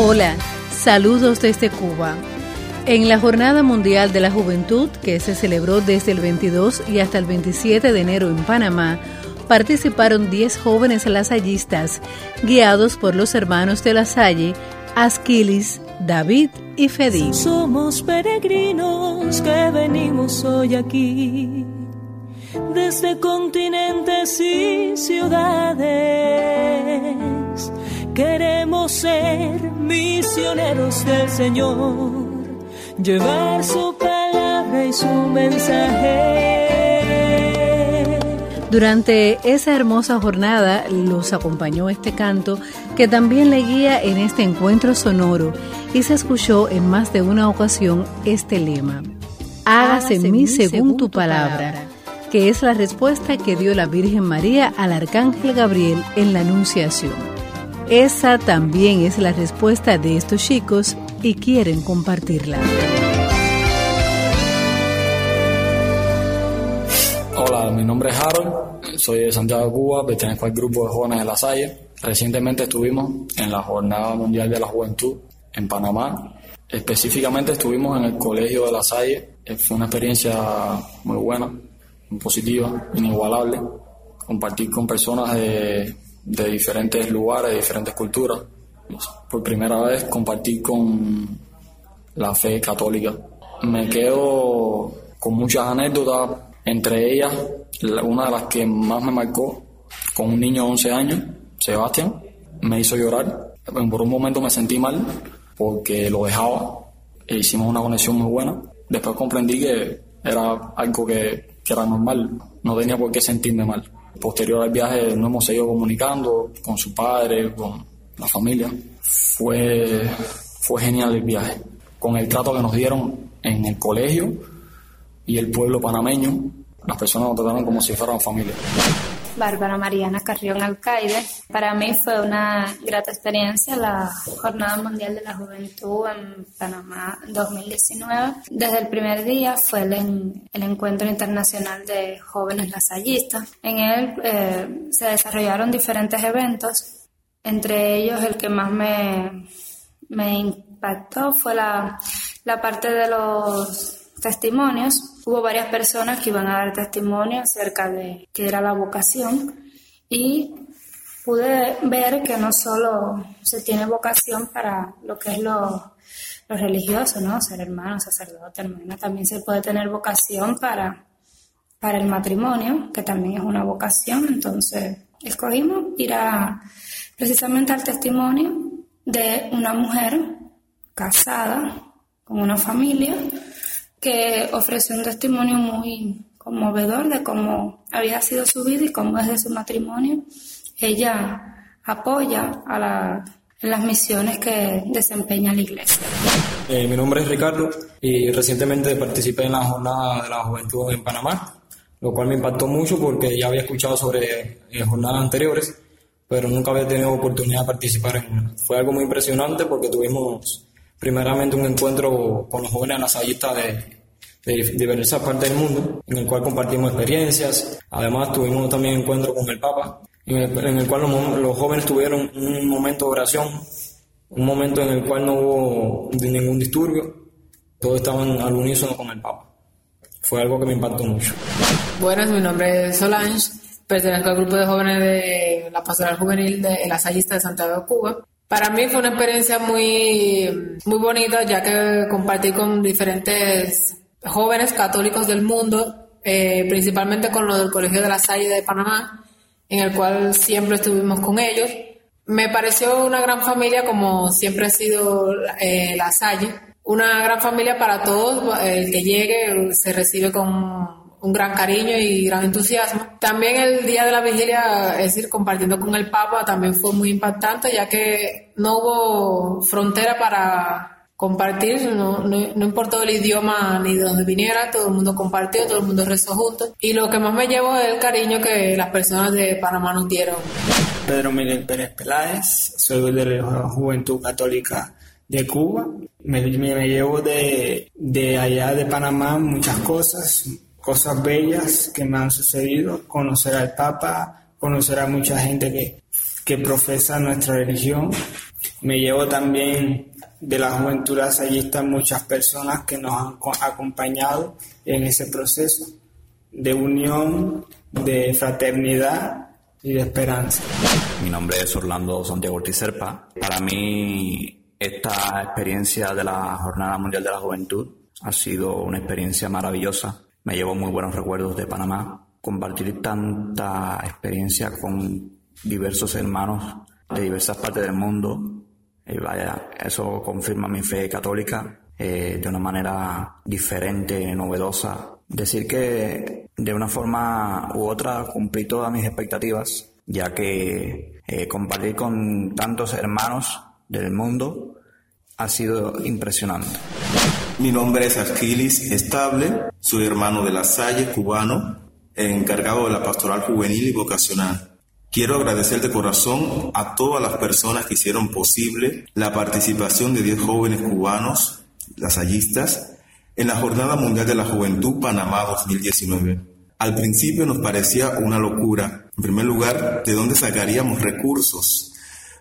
Hola, saludos desde Cuba. En la Jornada Mundial de la Juventud, que se celebró desde el 22 y hasta el 27 de enero en Panamá, participaron 10 jóvenes lasallistas, guiados por los hermanos de la Salle, Asquilis, David y Fedí. Somos peregrinos que venimos hoy aquí, desde continentes y ciudades. Queremos ser misioneros del Señor, llevar su palabra y su mensaje. Durante esa hermosa jornada los acompañó este canto que también le guía en este encuentro sonoro y se escuchó en más de una ocasión este lema, hágase en mí según tu palabra, que es la respuesta que dio la Virgen María al Arcángel Gabriel en la Anunciación. Esa también es la respuesta de estos chicos y quieren compartirla. Hola, mi nombre es Harold, soy de Santiago Cuba, pertenezco al grupo de jóvenes de la Salle. Recientemente estuvimos en la Jornada Mundial de la Juventud en Panamá. Específicamente estuvimos en el Colegio de la Salle. Eh, fue una experiencia muy buena, muy positiva, inigualable. Compartir con personas de, de diferentes lugares, de diferentes culturas. Por primera vez compartir con la fe católica. Me quedo con muchas anécdotas entre ellas, una de las que más me marcó, con un niño de 11 años, Sebastián, me hizo llorar. Por un momento me sentí mal porque lo dejaba e hicimos una conexión muy buena. Después comprendí que era algo que, que era normal, no tenía por qué sentirme mal. Posterior al viaje nos hemos seguido comunicando con su padre, con la familia. Fue, fue genial el viaje. Con el trato que nos dieron en el colegio y el pueblo panameño, las personas nos trataron como si fueran familia. Bárbara Mariana Carrión Alcaide. Para mí fue una grata experiencia la Jornada Mundial de la Juventud en Panamá 2019. Desde el primer día fue el, Encuentro Internacional de Jóvenes Lasallistas. En él eh, se desarrollaron diferentes eventos, entre ellos el que más me, impactó fue la parte de los testimonios. Hubo varias personas que iban a dar testimonio acerca de qué era la vocación y pude ver que no solo se tiene vocación para lo que es lo, religioso, ¿no? Ser hermano, sacerdote, hermana, también se puede tener vocación para, para el matrimonio, que también es una vocación. Entonces, escogimos ir a, precisamente al testimonio de una mujer casada con una familia que ofreció un testimonio muy conmovedor de cómo había sido su vida y cómo desde su matrimonio ella apoya a la, las misiones que desempeña la iglesia. Eh, mi nombre es Ricardo y recientemente participé en la jornada de la juventud en Panamá, lo cual me impactó mucho porque ya había escuchado sobre eh, jornadas anteriores, pero nunca había tenido oportunidad de participar en una. Fue algo muy impresionante porque tuvimos primeramente un encuentro con los jóvenes nasallistas de, de diversas partes del mundo, en el cual compartimos experiencias. Además, tuvimos también encuentro con el Papa, en el, cual los, jóvenes tuvieron un momento de oración, un momento en el cual no hubo ningún disturbio, todos estaban al unísono con el Papa. Fue algo que me impactó mucho. Buenas, mi nombre es Solange, pertenezco al grupo de jóvenes de la Pastoral Juvenil de El Asallista de Santiago Cuba. Para mí fue una experiencia muy, muy bonita, ya que compartí con diferentes jóvenes católicos del mundo, eh, principalmente con los del Colegio de la Salle de Panamá, en el cual siempre estuvimos con ellos. Me pareció una gran familia, como siempre ha sido eh, la Salle, una gran familia para todos, el que llegue se recibe con un gran cariño y gran entusiasmo. También el día de la vigilia, es decir, compartiendo con el Papa, también fue muy impactante, ya que no hubo frontera para compartir, no, no, importó el idioma ni de dónde viniera, todo el mundo compartió, todo el mundo rezó juntos. Y lo que más me llevo es el cariño que las personas de Panamá nos dieron. Pedro Miguel Pérez Peláez, soy de la Juventud Católica de Cuba. Me, me, llevo de, de allá de Panamá muchas cosas, cosas bellas que me han sucedido, conocer al Papa, conocer a mucha gente que, que profesa nuestra religión. Me llevo también de la juventud lasallista muchas personas que nos han acompañado en ese proceso de unión, de fraternidad y de esperanza. Mi nombre es Orlando Santiago Ortiz Para mí, esta experiencia de la Jornada Mundial de la Juventud ha sido una experiencia maravillosa. Me llevo muy buenos recuerdos de Panamá. Compartir tanta experiencia con diversos hermanos de diversas partes del mundo. Y vaya, eso confirma mi fe católica eh, de una manera diferente, novedosa. Decir que de una forma u otra cumplí todas mis expectativas, ya que eh, compartir con tantos hermanos del mundo ha sido impresionante. Mi nombre es Aquiles Estable, soy hermano de la Salle, cubano, encargado de la pastoral juvenil y vocacional. Quiero agradecer de corazón a todas las personas que hicieron posible la participación de 10 jóvenes cubanos, lasallistas, en la Jornada Mundial de la Juventud Panamá 2019. Al principio nos parecía una locura. En primer lugar, ¿de dónde sacaríamos recursos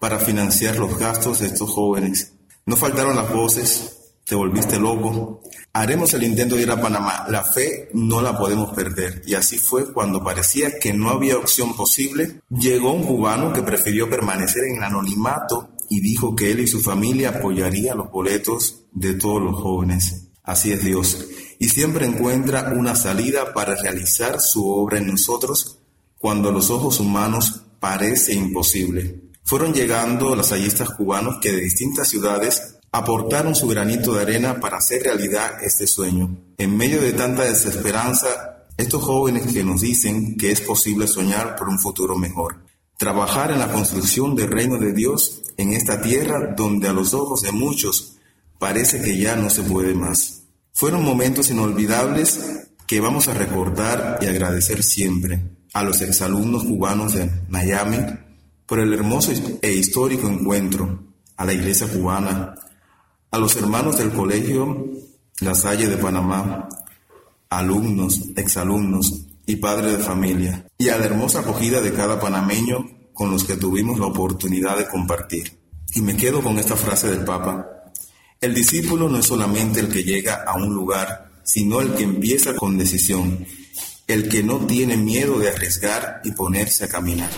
para financiar los gastos de estos jóvenes? No faltaron las voces, te volviste loco. Haremos el intento de ir a Panamá. La fe no la podemos perder. Y así fue cuando parecía que no había opción posible. Llegó un cubano que prefirió permanecer en el anonimato y dijo que él y su familia apoyaría los boletos de todos los jóvenes. Así es Dios. Y siempre encuentra una salida para realizar su obra en nosotros cuando a los ojos humanos parece imposible. Fueron llegando los hallistas cubanos que de distintas ciudades aportaron su granito de arena para hacer realidad este sueño. En medio de tanta desesperanza, estos jóvenes que nos dicen que es posible soñar por un futuro mejor, trabajar en la construcción del reino de Dios en esta tierra donde a los ojos de muchos parece que ya no se puede más. Fueron momentos inolvidables que vamos a recordar y agradecer siempre a los exalumnos cubanos de Miami por el hermoso e histórico encuentro, a la iglesia cubana, a los hermanos del colegio La Salle de Panamá, alumnos, exalumnos y padres de familia, y a la hermosa acogida de cada panameño con los que tuvimos la oportunidad de compartir. Y me quedo con esta frase del Papa. El discípulo no es solamente el que llega a un lugar, sino el que empieza con decisión, el que no tiene miedo de arriesgar y ponerse a caminar.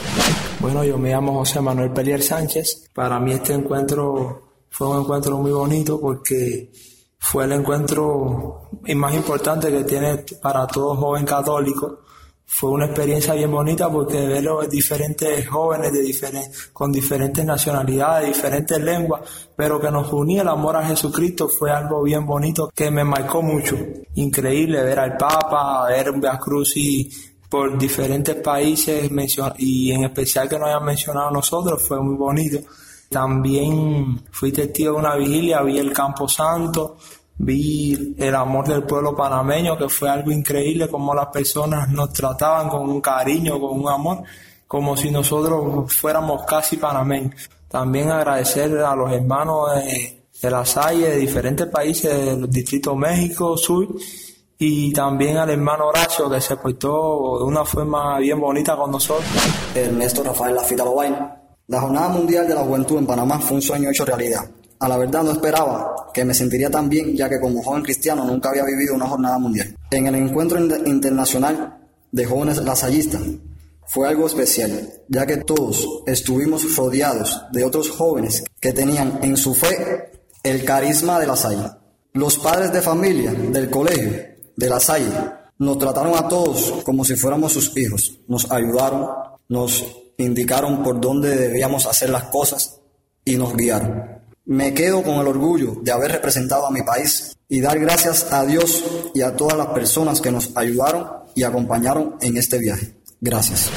Bueno, yo me llamo José Manuel Pelier Sánchez. Para mí este encuentro fue un encuentro muy bonito porque fue el encuentro más importante que tiene para todo joven católico. Fue una experiencia bien bonita porque ver los diferentes jóvenes de diferentes, con diferentes nacionalidades, diferentes lenguas, pero que nos unía el amor a Jesucristo fue algo bien bonito que me marcó mucho. Increíble ver al Papa, ver un Via y por diferentes países y en especial que nos hayan mencionado a nosotros fue muy bonito. También fui testigo de una vigilia, vi el Campo Santo, vi el amor del pueblo panameño, que fue algo increíble, como las personas nos trataban con un cariño, con un amor, como si nosotros fuéramos casi panameños. También agradecer a los hermanos de, de la de diferentes países del Distrito México, Sur, y también al hermano Horacio, que se portó de una forma bien bonita con nosotros. Ernesto Rafael Lafita Lobain la Jornada Mundial de la Juventud en Panamá fue un sueño hecho realidad. A la verdad no esperaba que me sentiría tan bien, ya que como joven cristiano nunca había vivido una jornada mundial. En el encuentro internacional de jóvenes lasallistas fue algo especial, ya que todos estuvimos rodeados de otros jóvenes que tenían en su fe el carisma de la Salle. Los padres de familia del colegio de la Salle nos trataron a todos como si fuéramos sus hijos, nos ayudaron, nos indicaron por dónde debíamos hacer las cosas y nos guiaron. Me quedo con el orgullo de haber representado a mi país y dar gracias a Dios y a todas las personas que nos ayudaron y acompañaron en este viaje. Gracias.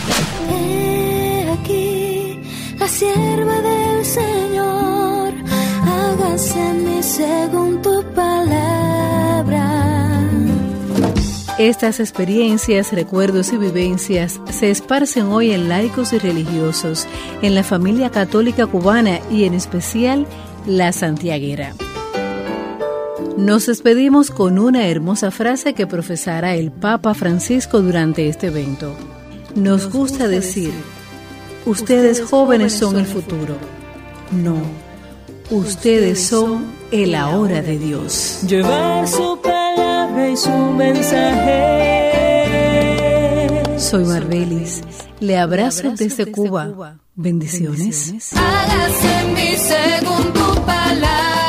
aquí la sierva del Señor, hágase según tu palabra. Estas experiencias, recuerdos y vivencias se esparcen hoy en laicos y religiosos, en la familia católica cubana y en especial la santiaguera. Nos despedimos con una hermosa frase que profesará el Papa Francisco durante este evento. Nos gusta decir, ustedes jóvenes son el futuro. No, ustedes son el ahora de Dios. Llevar su y su mensaje. Soy Marbelis. Le abrazo desde Cuba. Bendiciones. Hágase mi según tu palabra.